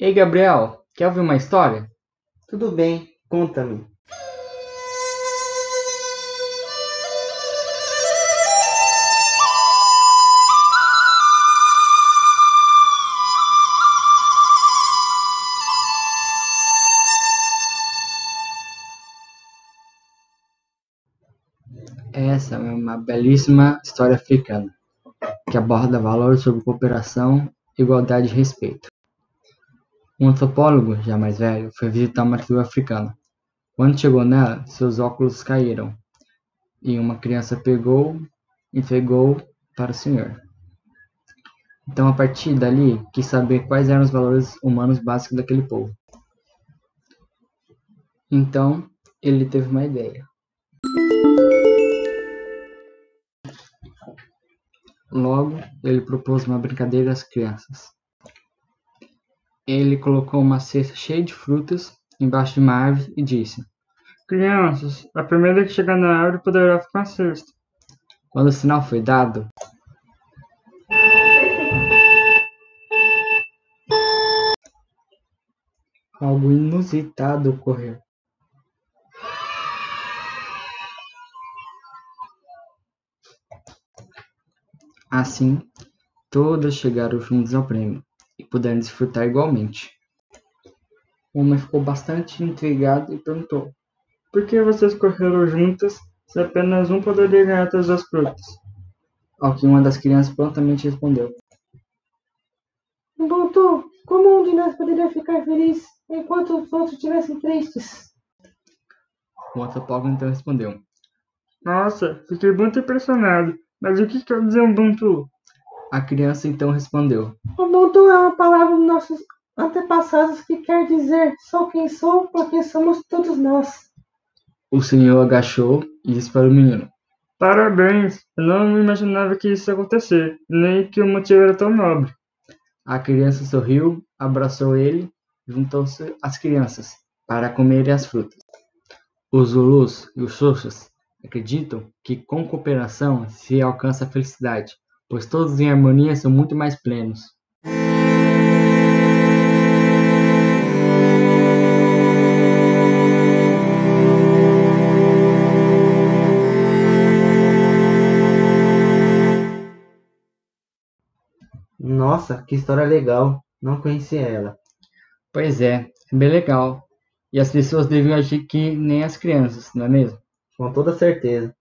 Ei, Gabriel, quer ouvir uma história? Tudo bem, conta-me. Essa é uma belíssima história africana, que aborda valores sobre cooperação, igualdade e respeito. Um antropólogo, já mais velho, foi visitar uma tribo africana. Quando chegou nela, seus óculos caíram, e uma criança pegou e entregou para o senhor. Então, a partir dali, quis saber quais eram os valores humanos básicos daquele povo. Então, ele teve uma ideia. Logo, ele propôs uma brincadeira às crianças. Ele colocou uma cesta cheia de frutas embaixo de uma árvore e disse: Crianças, a primeira que chegar na árvore poderá ficar cesta. Quando o sinal foi dado, algo inusitado ocorreu. Assim, todas chegaram juntas ao prêmio e puderam desfrutar igualmente. O homem ficou bastante intrigado e perguntou: Por que vocês correram juntas se apenas um poderia ganhar todas as frutas? Ao que uma das crianças prontamente respondeu: Doutor, como um de nós poderia ficar feliz enquanto os outros estivessem tristes? O antropólogo então respondeu: Nossa, fiquei muito impressionado. Mas o que quer dizer Ubuntu? A criança então respondeu: Ubuntu é uma palavra dos nossos antepassados que quer dizer sou quem sou porque somos todos nós. O senhor agachou e disse para o menino: Parabéns! Eu não imaginava que isso ia acontecer, nem que o motivo era tão nobre. A criança sorriu, abraçou ele e juntou-se às crianças para comerem as frutas. Os Zulus e os Xoxas acreditam que com cooperação se alcança a felicidade, pois todos em harmonia são muito mais plenos. Nossa, que história legal. Não conhecia ela. Pois é, é bem legal. E as pessoas deviam agir que nem as crianças, não é mesmo? Com toda certeza.